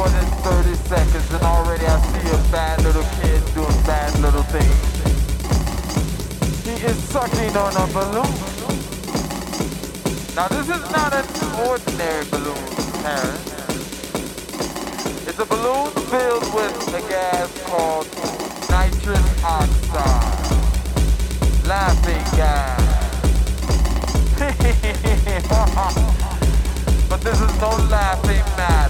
more than 30 seconds and already I see a bad little kid doing bad little things. He is sucking on a balloon. Now this is not an ordinary balloon, parents. It's a balloon filled with a gas called nitrous oxide. Laughing gas. but this is no laughing matter.